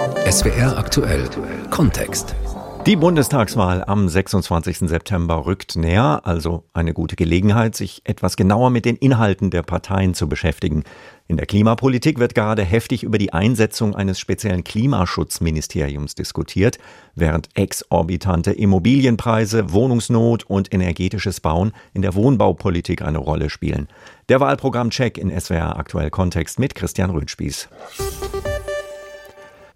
SWR aktuell Kontext. Die Bundestagswahl am 26. September rückt näher, also eine gute Gelegenheit, sich etwas genauer mit den Inhalten der Parteien zu beschäftigen. In der Klimapolitik wird gerade heftig über die Einsetzung eines speziellen Klimaschutzministeriums diskutiert, während exorbitante Immobilienpreise, Wohnungsnot und energetisches Bauen in der Wohnbaupolitik eine Rolle spielen. Der Wahlprogramm-Check in SWR aktuell Kontext mit Christian Röhnspieß.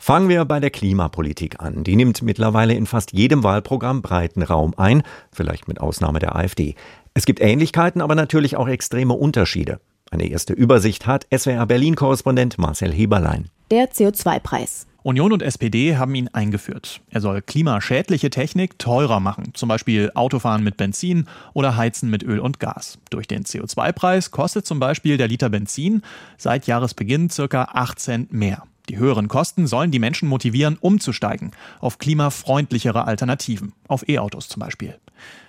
Fangen wir bei der Klimapolitik an. Die nimmt mittlerweile in fast jedem Wahlprogramm breiten Raum ein, vielleicht mit Ausnahme der AfD. Es gibt Ähnlichkeiten, aber natürlich auch extreme Unterschiede. Eine erste Übersicht hat SWR Berlin-Korrespondent Marcel Heberlein. Der CO2-Preis. Union und SPD haben ihn eingeführt. Er soll klimaschädliche Technik teurer machen, zum Beispiel Autofahren mit Benzin oder Heizen mit Öl und Gas. Durch den CO2-Preis kostet zum Beispiel der Liter Benzin seit Jahresbeginn circa 8 Cent mehr. Die höheren Kosten sollen die Menschen motivieren, umzusteigen auf klimafreundlichere Alternativen, auf E-Autos zum Beispiel.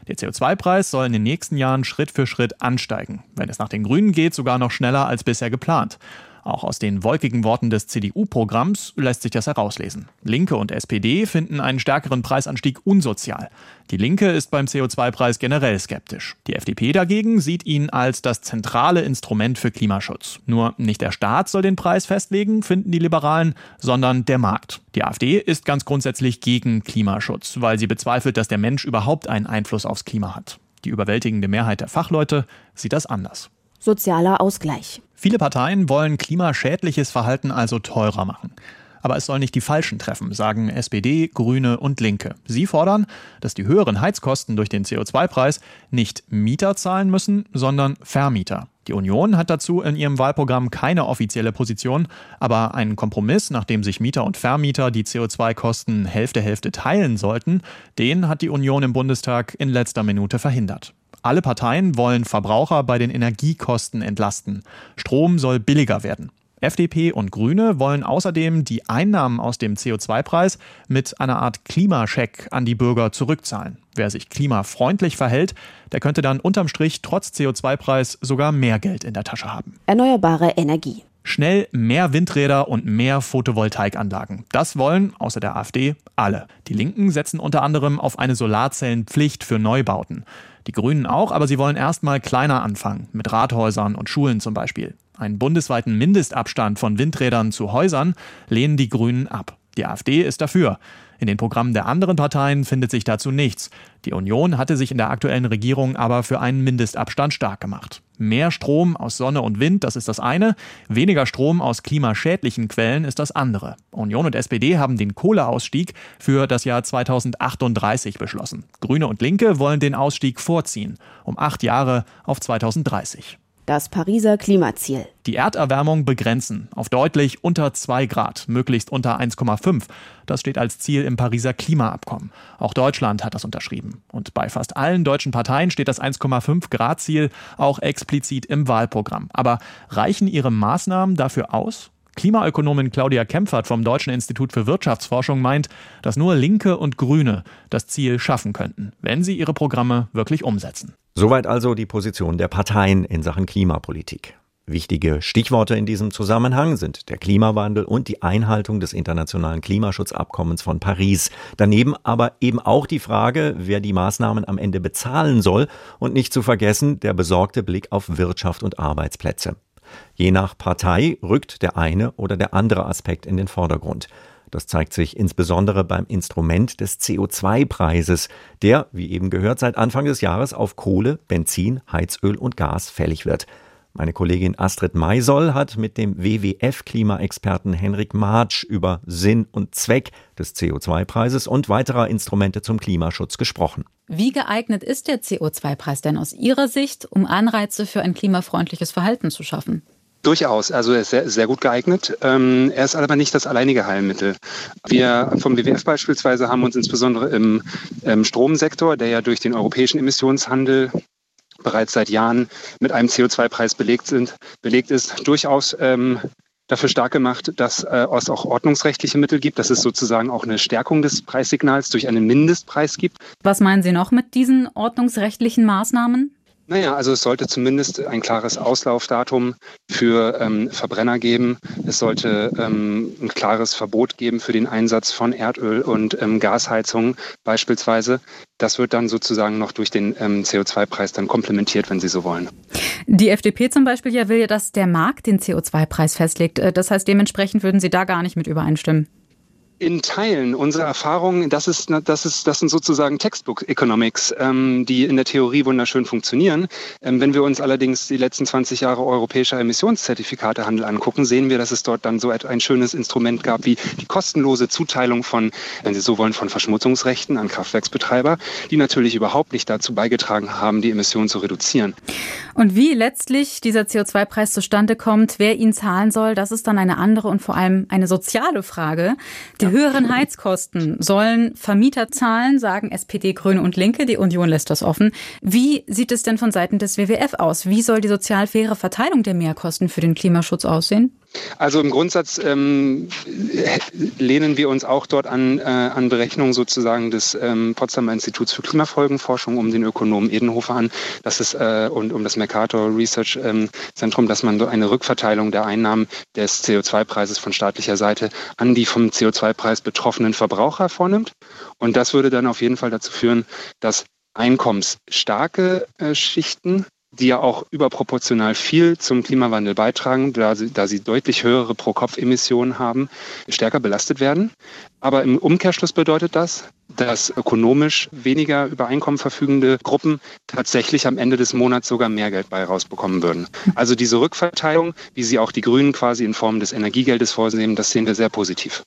Der CO2-Preis soll in den nächsten Jahren Schritt für Schritt ansteigen. Wenn es nach den Grünen geht, sogar noch schneller als bisher geplant. Auch aus den wolkigen Worten des CDU-Programms lässt sich das herauslesen. Linke und SPD finden einen stärkeren Preisanstieg unsozial. Die Linke ist beim CO2-Preis generell skeptisch. Die FDP dagegen sieht ihn als das zentrale Instrument für Klimaschutz. Nur nicht der Staat soll den Preis festlegen, finden die Liberalen, sondern der Markt. Die AfD ist ganz grundsätzlich gegen Klimaschutz, weil sie bezweifelt, dass der Mensch überhaupt einen Einfluss aufs Klima hat. Die überwältigende Mehrheit der Fachleute sieht das anders. Sozialer Ausgleich. Viele Parteien wollen klimaschädliches Verhalten also teurer machen. Aber es soll nicht die Falschen treffen, sagen SPD, Grüne und Linke. Sie fordern, dass die höheren Heizkosten durch den CO2-Preis nicht Mieter zahlen müssen, sondern Vermieter. Die Union hat dazu in ihrem Wahlprogramm keine offizielle Position, aber einen Kompromiss, nachdem sich Mieter und Vermieter die CO2-Kosten Hälfte Hälfte teilen sollten, den hat die Union im Bundestag in letzter Minute verhindert. Alle Parteien wollen Verbraucher bei den Energiekosten entlasten. Strom soll billiger werden. FDP und Grüne wollen außerdem die Einnahmen aus dem CO2-Preis mit einer Art Klimascheck an die Bürger zurückzahlen. Wer sich klimafreundlich verhält, der könnte dann unterm Strich trotz CO2-Preis sogar mehr Geld in der Tasche haben. Erneuerbare Energie. Schnell mehr Windräder und mehr Photovoltaikanlagen. Das wollen, außer der AfD, alle. Die Linken setzen unter anderem auf eine Solarzellenpflicht für Neubauten. Die Grünen auch, aber sie wollen erstmal kleiner anfangen, mit Rathäusern und Schulen zum Beispiel. Einen bundesweiten Mindestabstand von Windrädern zu Häusern lehnen die Grünen ab. Die AfD ist dafür. In den Programmen der anderen Parteien findet sich dazu nichts. Die Union hatte sich in der aktuellen Regierung aber für einen Mindestabstand stark gemacht. Mehr Strom aus Sonne und Wind, das ist das eine, weniger Strom aus klimaschädlichen Quellen ist das andere. Union und SPD haben den Kohleausstieg für das Jahr 2038 beschlossen. Grüne und Linke wollen den Ausstieg vorziehen, um acht Jahre auf 2030 das Pariser Klimaziel. Die Erderwärmung begrenzen auf deutlich unter 2 Grad, möglichst unter 1,5. Das steht als Ziel im Pariser Klimaabkommen. Auch Deutschland hat das unterschrieben. Und bei fast allen deutschen Parteien steht das 1,5 Grad Ziel auch explizit im Wahlprogramm. Aber reichen ihre Maßnahmen dafür aus? Klimaökonomin Claudia Kempfert vom Deutschen Institut für Wirtschaftsforschung meint, dass nur Linke und Grüne das Ziel schaffen könnten, wenn sie ihre Programme wirklich umsetzen. Soweit also die Position der Parteien in Sachen Klimapolitik. Wichtige Stichworte in diesem Zusammenhang sind der Klimawandel und die Einhaltung des internationalen Klimaschutzabkommens von Paris. Daneben aber eben auch die Frage, wer die Maßnahmen am Ende bezahlen soll und nicht zu vergessen der besorgte Blick auf Wirtschaft und Arbeitsplätze. Je nach Partei rückt der eine oder der andere Aspekt in den Vordergrund. Das zeigt sich insbesondere beim Instrument des CO2-Preises, der, wie eben gehört, seit Anfang des Jahres auf Kohle, Benzin, Heizöl und Gas fällig wird. Meine Kollegin Astrid Maisoll hat mit dem WWF-Klimaexperten Henrik Martsch über Sinn und Zweck des CO2-Preises und weiterer Instrumente zum Klimaschutz gesprochen. Wie geeignet ist der CO2-Preis denn aus Ihrer Sicht, um Anreize für ein klimafreundliches Verhalten zu schaffen? Durchaus, also er ist sehr, sehr gut geeignet. Ähm, er ist aber nicht das alleinige Heilmittel. Wir vom WWF beispielsweise haben uns insbesondere im, im Stromsektor, der ja durch den europäischen Emissionshandel bereits seit Jahren mit einem CO2-Preis belegt belegt ist, durchaus ähm, dafür stark gemacht, dass äh, es auch ordnungsrechtliche Mittel gibt, dass es sozusagen auch eine Stärkung des Preissignals durch einen Mindestpreis gibt. Was meinen Sie noch mit diesen ordnungsrechtlichen Maßnahmen? Naja, also es sollte zumindest ein klares Auslaufdatum für ähm, Verbrenner geben. Es sollte ähm, ein klares Verbot geben für den Einsatz von Erdöl und ähm, Gasheizungen beispielsweise. Das wird dann sozusagen noch durch den ähm, CO2-Preis dann komplementiert, wenn Sie so wollen. Die FDP zum Beispiel ja will ja, dass der Markt den CO2-Preis festlegt. Äh, das heißt, dementsprechend würden Sie da gar nicht mit übereinstimmen. In Teilen unserer Erfahrungen, das ist, das ist, das sind sozusagen Textbook Economics, ähm, die in der Theorie wunderschön funktionieren. Ähm, wenn wir uns allerdings die letzten 20 Jahre europäischer Emissionszertifikatehandel angucken, sehen wir, dass es dort dann so ein schönes Instrument gab wie die kostenlose Zuteilung von, wenn Sie so wollen, von Verschmutzungsrechten an Kraftwerksbetreiber, die natürlich überhaupt nicht dazu beigetragen haben, die Emissionen zu reduzieren. Und wie letztlich dieser CO2-Preis zustande kommt, wer ihn zahlen soll, das ist dann eine andere und vor allem eine soziale Frage. Die die höheren Heizkosten sollen Vermieter zahlen, sagen SPD, Grüne und Linke. Die Union lässt das offen. Wie sieht es denn von Seiten des WWF aus? Wie soll die sozial faire Verteilung der Mehrkosten für den Klimaschutz aussehen? Also im Grundsatz ähm, lehnen wir uns auch dort an, äh, an Berechnungen sozusagen des ähm, Potsdamer Instituts für Klimafolgenforschung um den Ökonomen Edenhofer an, dass es äh, und um das Mercator Research ähm, Zentrum, dass man eine Rückverteilung der Einnahmen des CO2-Preises von staatlicher Seite an die vom CO2-Preis betroffenen Verbraucher vornimmt. Und das würde dann auf jeden Fall dazu führen, dass einkommensstarke äh, Schichten die ja auch überproportional viel zum Klimawandel beitragen, da sie, da sie deutlich höhere Pro-Kopf-Emissionen haben, stärker belastet werden. Aber im Umkehrschluss bedeutet das, dass ökonomisch weniger über Einkommen verfügende Gruppen tatsächlich am Ende des Monats sogar mehr Geld bei rausbekommen würden. Also diese Rückverteilung, wie sie auch die Grünen quasi in Form des Energiegeldes vorsehen, das sehen wir sehr positiv.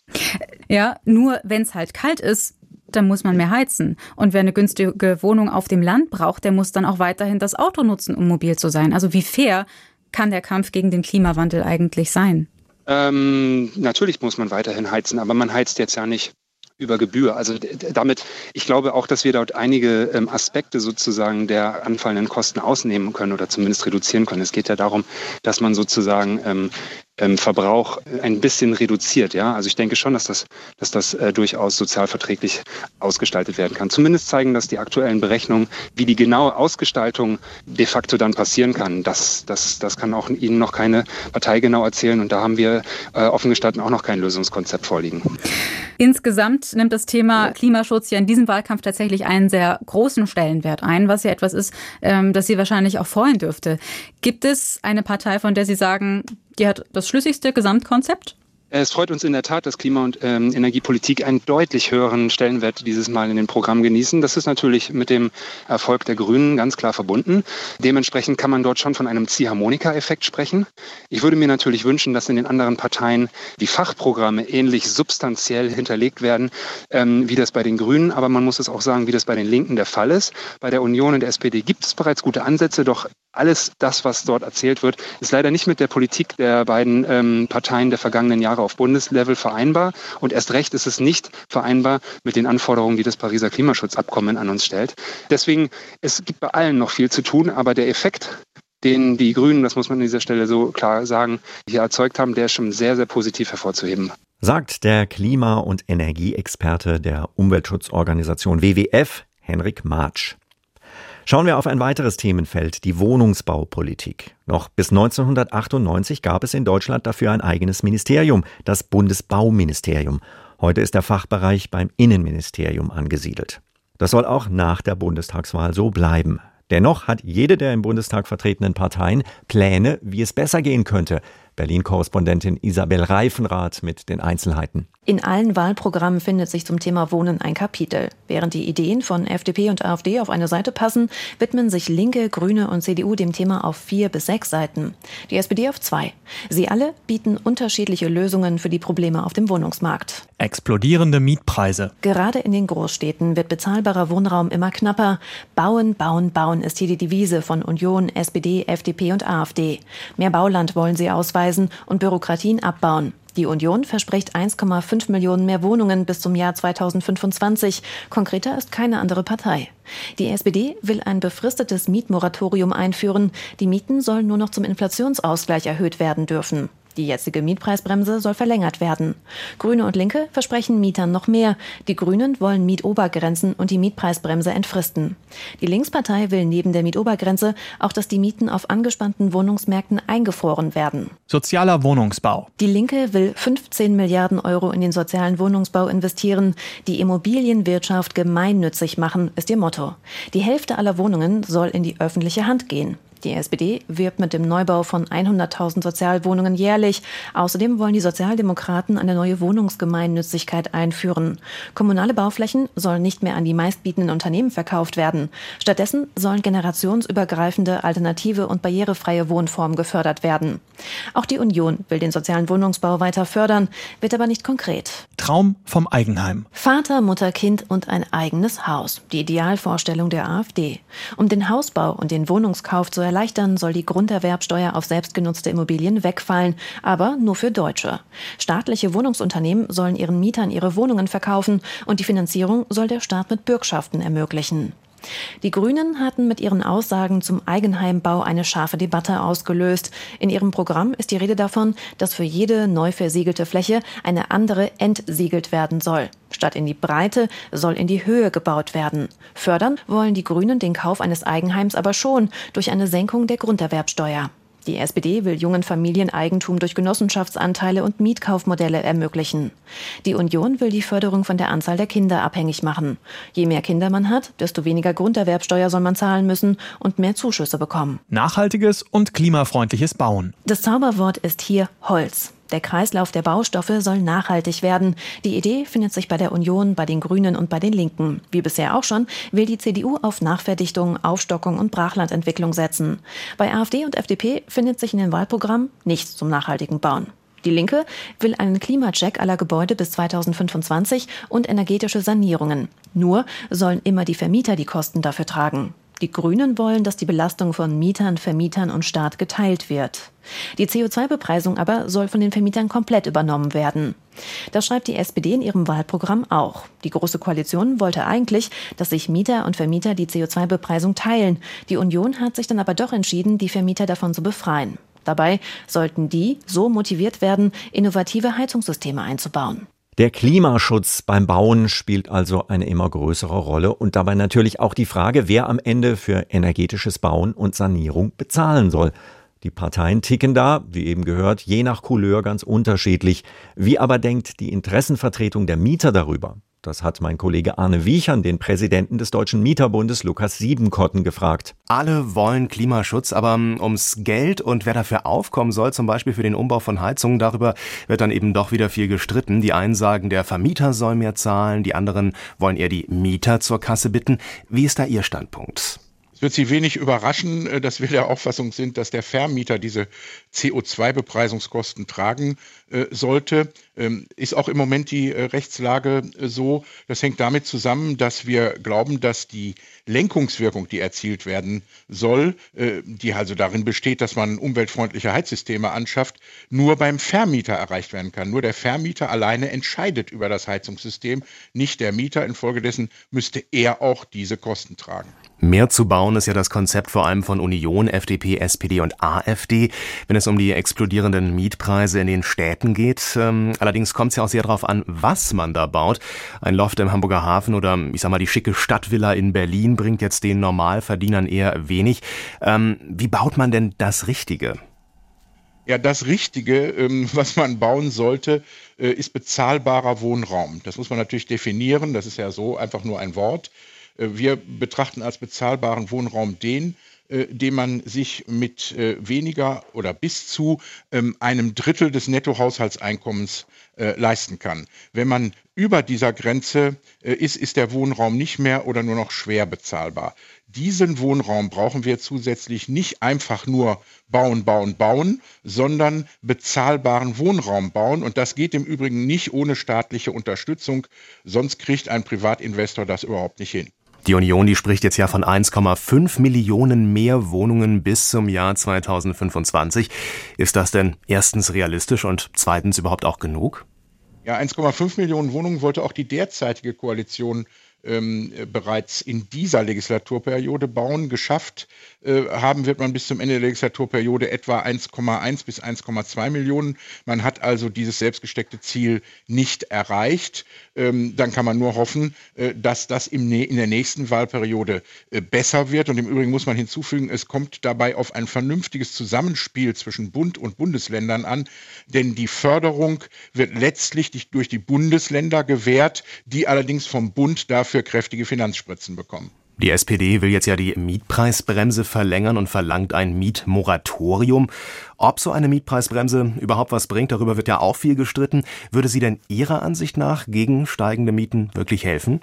Ja, nur wenn es halt kalt ist, dann muss man mehr heizen. Und wer eine günstige Wohnung auf dem Land braucht, der muss dann auch weiterhin das Auto nutzen, um mobil zu sein. Also wie fair kann der Kampf gegen den Klimawandel eigentlich sein? Ähm, natürlich muss man weiterhin heizen, aber man heizt jetzt ja nicht über Gebühr. Also damit, ich glaube auch, dass wir dort einige ähm, Aspekte sozusagen der anfallenden Kosten ausnehmen können oder zumindest reduzieren können. Es geht ja darum, dass man sozusagen ähm, ähm, Verbrauch ein bisschen reduziert. Ja, also ich denke schon, dass das, dass das äh, durchaus sozialverträglich ausgestaltet werden kann. Zumindest zeigen das die aktuellen Berechnungen, wie die genaue Ausgestaltung de facto dann passieren kann. Das, das, das kann auch Ihnen noch keine Partei genau erzählen und da haben wir äh, offen gestanden auch noch kein Lösungskonzept vorliegen. Insgesamt nimmt das Thema Klimaschutz ja in diesem Wahlkampf tatsächlich einen sehr großen Stellenwert ein, was ja etwas ist, ähm, das Sie wahrscheinlich auch freuen dürfte. Gibt es eine Partei, von der Sie sagen, die hat das schlüssigste Gesamtkonzept? Es freut uns in der Tat, dass Klima- und ähm, Energiepolitik einen deutlich höheren Stellenwert dieses Mal in den Programm genießen. Das ist natürlich mit dem Erfolg der Grünen ganz klar verbunden. Dementsprechend kann man dort schon von einem Ziehharmonika-Effekt sprechen. Ich würde mir natürlich wünschen, dass in den anderen Parteien die Fachprogramme ähnlich substanziell hinterlegt werden, ähm, wie das bei den Grünen. Aber man muss es auch sagen, wie das bei den Linken der Fall ist. Bei der Union und der SPD gibt es bereits gute Ansätze, doch alles das, was dort erzählt wird, ist leider nicht mit der Politik der beiden ähm, Parteien der vergangenen Jahre auf Bundeslevel vereinbar. Und erst recht ist es nicht vereinbar mit den Anforderungen, die das Pariser Klimaschutzabkommen an uns stellt. Deswegen, es gibt bei allen noch viel zu tun, aber der Effekt, den die Grünen, das muss man an dieser Stelle so klar sagen, hier erzeugt haben, der ist schon sehr, sehr positiv hervorzuheben. Sagt der Klima- und Energieexperte der Umweltschutzorganisation WWF, Henrik Martsch. Schauen wir auf ein weiteres Themenfeld, die Wohnungsbaupolitik. Noch bis 1998 gab es in Deutschland dafür ein eigenes Ministerium, das Bundesbauministerium. Heute ist der Fachbereich beim Innenministerium angesiedelt. Das soll auch nach der Bundestagswahl so bleiben. Dennoch hat jede der im Bundestag vertretenen Parteien Pläne, wie es besser gehen könnte. Berlin-Korrespondentin Isabel Reifenrath mit den Einzelheiten. In allen Wahlprogrammen findet sich zum Thema Wohnen ein Kapitel. Während die Ideen von FDP und AfD auf eine Seite passen, widmen sich Linke, Grüne und CDU dem Thema auf vier bis sechs Seiten. Die SPD auf zwei. Sie alle bieten unterschiedliche Lösungen für die Probleme auf dem Wohnungsmarkt. Explodierende Mietpreise. Gerade in den Großstädten wird bezahlbarer Wohnraum immer knapper. Bauen, bauen, bauen ist hier die Devise von Union, SPD, FDP und AfD. Mehr Bauland wollen sie ausweisen und Bürokratien abbauen. Die Union verspricht 1,5 Millionen mehr Wohnungen bis zum Jahr 2025. Konkreter ist keine andere Partei. Die SPD will ein befristetes Mietmoratorium einführen. Die Mieten sollen nur noch zum Inflationsausgleich erhöht werden dürfen. Die jetzige Mietpreisbremse soll verlängert werden. Grüne und Linke versprechen Mietern noch mehr. Die Grünen wollen Mietobergrenzen und die Mietpreisbremse entfristen. Die Linkspartei will neben der Mietobergrenze auch, dass die Mieten auf angespannten Wohnungsmärkten eingefroren werden. Sozialer Wohnungsbau. Die Linke will 15 Milliarden Euro in den sozialen Wohnungsbau investieren. Die Immobilienwirtschaft gemeinnützig machen, ist ihr Motto. Die Hälfte aller Wohnungen soll in die öffentliche Hand gehen. Die SPD wirbt mit dem Neubau von 100.000 Sozialwohnungen jährlich. Außerdem wollen die Sozialdemokraten eine neue Wohnungsgemeinnützigkeit einführen. Kommunale Bauflächen sollen nicht mehr an die meistbietenden Unternehmen verkauft werden. Stattdessen sollen generationsübergreifende, alternative und barrierefreie Wohnformen gefördert werden. Auch die Union will den sozialen Wohnungsbau weiter fördern, wird aber nicht konkret. Traum vom Eigenheim. Vater, Mutter, Kind und ein eigenes Haus. Die Idealvorstellung der AfD. Um den Hausbau und den Wohnungskauf zu erleichtern, soll die Grunderwerbsteuer auf selbstgenutzte Immobilien wegfallen, aber nur für Deutsche. Staatliche Wohnungsunternehmen sollen ihren Mietern ihre Wohnungen verkaufen und die Finanzierung soll der Staat mit Bürgschaften ermöglichen. Die Grünen hatten mit ihren Aussagen zum Eigenheimbau eine scharfe Debatte ausgelöst. In ihrem Programm ist die Rede davon, dass für jede neu versiegelte Fläche eine andere entsiegelt werden soll. Statt in die Breite soll in die Höhe gebaut werden. Fördern wollen die Grünen den Kauf eines Eigenheims aber schon durch eine Senkung der Grunderwerbsteuer. Die SPD will jungen Familien Eigentum durch Genossenschaftsanteile und Mietkaufmodelle ermöglichen. Die Union will die Förderung von der Anzahl der Kinder abhängig machen. Je mehr Kinder man hat, desto weniger Grunderwerbsteuer soll man zahlen müssen und mehr Zuschüsse bekommen. Nachhaltiges und klimafreundliches Bauen. Das Zauberwort ist hier Holz. Der Kreislauf der Baustoffe soll nachhaltig werden. Die Idee findet sich bei der Union, bei den Grünen und bei den Linken. Wie bisher auch schon, will die CDU auf Nachverdichtung, Aufstockung und Brachlandentwicklung setzen. Bei AfD und FDP findet sich in den Wahlprogrammen nichts zum nachhaltigen Bauen. Die Linke will einen Klimacheck aller Gebäude bis 2025 und energetische Sanierungen. Nur sollen immer die Vermieter die Kosten dafür tragen. Die Grünen wollen, dass die Belastung von Mietern, Vermietern und Staat geteilt wird. Die CO2-Bepreisung aber soll von den Vermietern komplett übernommen werden. Das schreibt die SPD in ihrem Wahlprogramm auch. Die Große Koalition wollte eigentlich, dass sich Mieter und Vermieter die CO2-Bepreisung teilen. Die Union hat sich dann aber doch entschieden, die Vermieter davon zu befreien. Dabei sollten die so motiviert werden, innovative Heizungssysteme einzubauen. Der Klimaschutz beim Bauen spielt also eine immer größere Rolle und dabei natürlich auch die Frage, wer am Ende für energetisches Bauen und Sanierung bezahlen soll. Die Parteien ticken da, wie eben gehört, je nach Couleur ganz unterschiedlich. Wie aber denkt die Interessenvertretung der Mieter darüber? Das hat mein Kollege Arne Wiechern, den Präsidenten des Deutschen Mieterbundes Lukas Siebenkotten, gefragt. Alle wollen Klimaschutz, aber ähm, ums Geld und wer dafür aufkommen soll, zum Beispiel für den Umbau von Heizungen, darüber wird dann eben doch wieder viel gestritten. Die einen sagen, der Vermieter soll mehr zahlen, die anderen wollen eher die Mieter zur Kasse bitten. Wie ist da Ihr Standpunkt? Es wird Sie wenig überraschen, äh, dass wir der Auffassung sind, dass der Vermieter diese CO2-Bepreisungskosten tragen äh, sollte. Ähm, ist auch im Moment die äh, Rechtslage so. Das hängt damit zusammen, dass wir glauben, dass die Lenkungswirkung, die erzielt werden soll, die also darin besteht, dass man umweltfreundliche Heizsysteme anschafft, nur beim Vermieter erreicht werden kann. Nur der Vermieter alleine entscheidet über das Heizungssystem, nicht der Mieter. Infolgedessen müsste er auch diese Kosten tragen. Mehr zu bauen ist ja das Konzept vor allem von Union, FDP, SPD und AfD, wenn es um die explodierenden Mietpreise in den Städten geht. Ähm, allerdings kommt es ja auch sehr darauf an, was man da baut. Ein Loft im Hamburger Hafen oder ich sag mal die schicke Stadtvilla in Berlin bringt jetzt den Normalverdienern eher wenig. Ähm, wie baut man denn das Richtige? Ja, das Richtige, ähm, was man bauen sollte, äh, ist bezahlbarer Wohnraum. Das muss man natürlich definieren. Das ist ja so einfach nur ein Wort. Äh, wir betrachten als bezahlbaren Wohnraum den, äh, den man sich mit äh, weniger oder bis zu ähm, einem Drittel des Nettohaushaltseinkommens leisten kann. Wenn man über dieser Grenze ist, ist der Wohnraum nicht mehr oder nur noch schwer bezahlbar. Diesen Wohnraum brauchen wir zusätzlich nicht einfach nur bauen, bauen, bauen, sondern bezahlbaren Wohnraum bauen. Und das geht im Übrigen nicht ohne staatliche Unterstützung, sonst kriegt ein Privatinvestor das überhaupt nicht hin. Die Union, die spricht jetzt ja von 1,5 Millionen mehr Wohnungen bis zum Jahr 2025. Ist das denn erstens realistisch und zweitens überhaupt auch genug? Ja, 1,5 Millionen Wohnungen wollte auch die derzeitige Koalition ähm, bereits in dieser Legislaturperiode bauen. Geschafft äh, haben wird man bis zum Ende der Legislaturperiode etwa 1,1 bis 1,2 Millionen. Man hat also dieses selbstgesteckte Ziel nicht erreicht. Ähm, dann kann man nur hoffen, äh, dass das im, in der nächsten Wahlperiode äh, besser wird. Und im Übrigen muss man hinzufügen, es kommt dabei auf ein vernünftiges Zusammenspiel zwischen Bund und Bundesländern an, denn die Förderung wird letztlich durch die Bundesländer gewährt, die allerdings vom Bund dafür kräftige Finanzspritzen bekommen. Die SPD will jetzt ja die Mietpreisbremse verlängern und verlangt ein Mietmoratorium. Ob so eine Mietpreisbremse überhaupt was bringt, darüber wird ja auch viel gestritten. Würde sie denn Ihrer Ansicht nach gegen steigende Mieten wirklich helfen?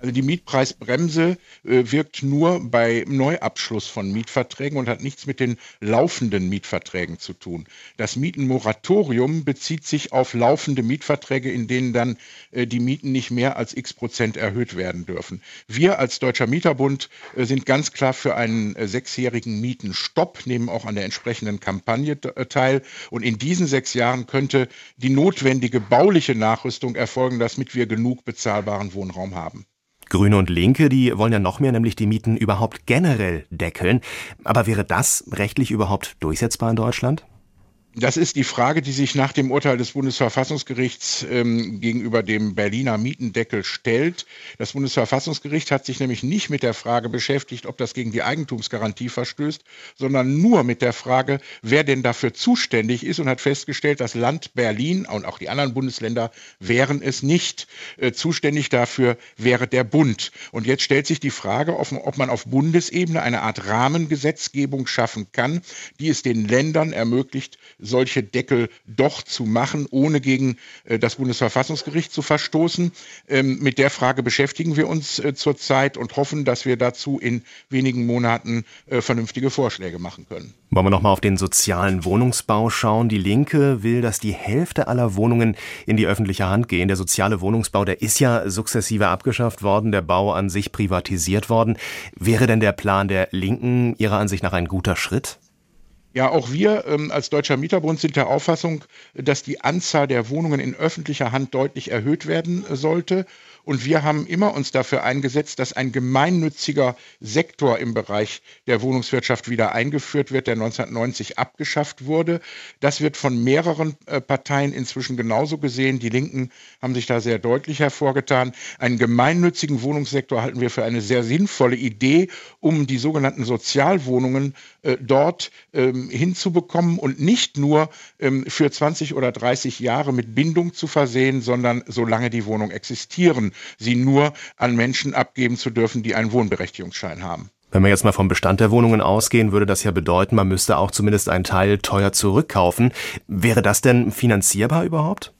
Also die Mietpreisbremse äh, wirkt nur bei Neuabschluss von Mietverträgen und hat nichts mit den laufenden Mietverträgen zu tun. Das Mietenmoratorium bezieht sich auf laufende Mietverträge, in denen dann äh, die Mieten nicht mehr als x Prozent erhöht werden dürfen. Wir als Deutscher Mieterbund äh, sind ganz klar für einen äh, sechsjährigen Mietenstopp, nehmen auch an der entsprechenden Kampagne äh, teil. Und in diesen sechs Jahren könnte die notwendige bauliche Nachrüstung erfolgen, damit wir genug bezahlbaren Wohnraum haben. Grüne und Linke, die wollen ja noch mehr, nämlich die Mieten überhaupt generell deckeln. Aber wäre das rechtlich überhaupt durchsetzbar in Deutschland? Das ist die Frage, die sich nach dem Urteil des Bundesverfassungsgerichts ähm, gegenüber dem Berliner Mietendeckel stellt. Das Bundesverfassungsgericht hat sich nämlich nicht mit der Frage beschäftigt, ob das gegen die Eigentumsgarantie verstößt, sondern nur mit der Frage, wer denn dafür zuständig ist und hat festgestellt, das Land Berlin und auch die anderen Bundesländer wären es nicht. Äh, zuständig dafür wäre der Bund. Und jetzt stellt sich die Frage, ob, ob man auf Bundesebene eine Art Rahmengesetzgebung schaffen kann, die es den Ländern ermöglicht, solche Deckel doch zu machen, ohne gegen äh, das Bundesverfassungsgericht zu verstoßen. Ähm, mit der Frage beschäftigen wir uns äh, zurzeit und hoffen, dass wir dazu in wenigen Monaten äh, vernünftige Vorschläge machen können. Wollen wir nochmal auf den sozialen Wohnungsbau schauen? Die Linke will, dass die Hälfte aller Wohnungen in die öffentliche Hand gehen. Der soziale Wohnungsbau, der ist ja sukzessive abgeschafft worden, der Bau an sich privatisiert worden. Wäre denn der Plan der Linken Ihrer Ansicht nach ein guter Schritt? Ja, auch wir ähm, als Deutscher Mieterbund sind der Auffassung, dass die Anzahl der Wohnungen in öffentlicher Hand deutlich erhöht werden sollte. Und wir haben immer uns dafür eingesetzt, dass ein gemeinnütziger Sektor im Bereich der Wohnungswirtschaft wieder eingeführt wird, der 1990 abgeschafft wurde. Das wird von mehreren äh, Parteien inzwischen genauso gesehen. Die Linken haben sich da sehr deutlich hervorgetan. Einen gemeinnützigen Wohnungssektor halten wir für eine sehr sinnvolle Idee, um die sogenannten Sozialwohnungen äh, dort ähm, hinzubekommen und nicht nur ähm, für 20 oder 30 Jahre mit Bindung zu versehen, sondern solange die Wohnung existieren sie nur an Menschen abgeben zu dürfen, die einen Wohnberechtigungsschein haben. Wenn wir jetzt mal vom Bestand der Wohnungen ausgehen, würde das ja bedeuten, man müsste auch zumindest einen Teil teuer zurückkaufen. Wäre das denn finanzierbar überhaupt?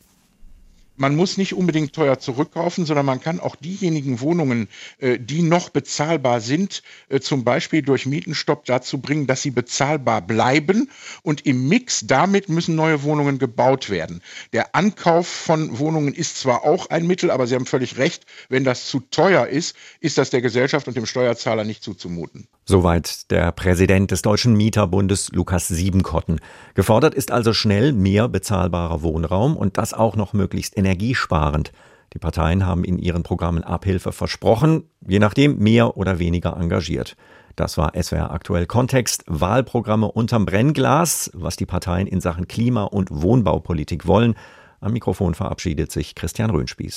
Man muss nicht unbedingt teuer zurückkaufen, sondern man kann auch diejenigen Wohnungen, äh, die noch bezahlbar sind, äh, zum Beispiel durch Mietenstopp dazu bringen, dass sie bezahlbar bleiben. Und im Mix damit müssen neue Wohnungen gebaut werden. Der Ankauf von Wohnungen ist zwar auch ein Mittel, aber Sie haben völlig recht, wenn das zu teuer ist, ist das der Gesellschaft und dem Steuerzahler nicht zuzumuten. Soweit der Präsident des Deutschen Mieterbundes Lukas Siebenkotten. Gefordert ist also schnell mehr bezahlbarer Wohnraum und das auch noch möglichst energiesparend. Die Parteien haben in ihren Programmen Abhilfe versprochen, je nachdem mehr oder weniger engagiert. Das war SWR aktuell Kontext, Wahlprogramme unterm Brennglas, was die Parteien in Sachen Klima- und Wohnbaupolitik wollen. Am Mikrofon verabschiedet sich Christian Röhnspieß.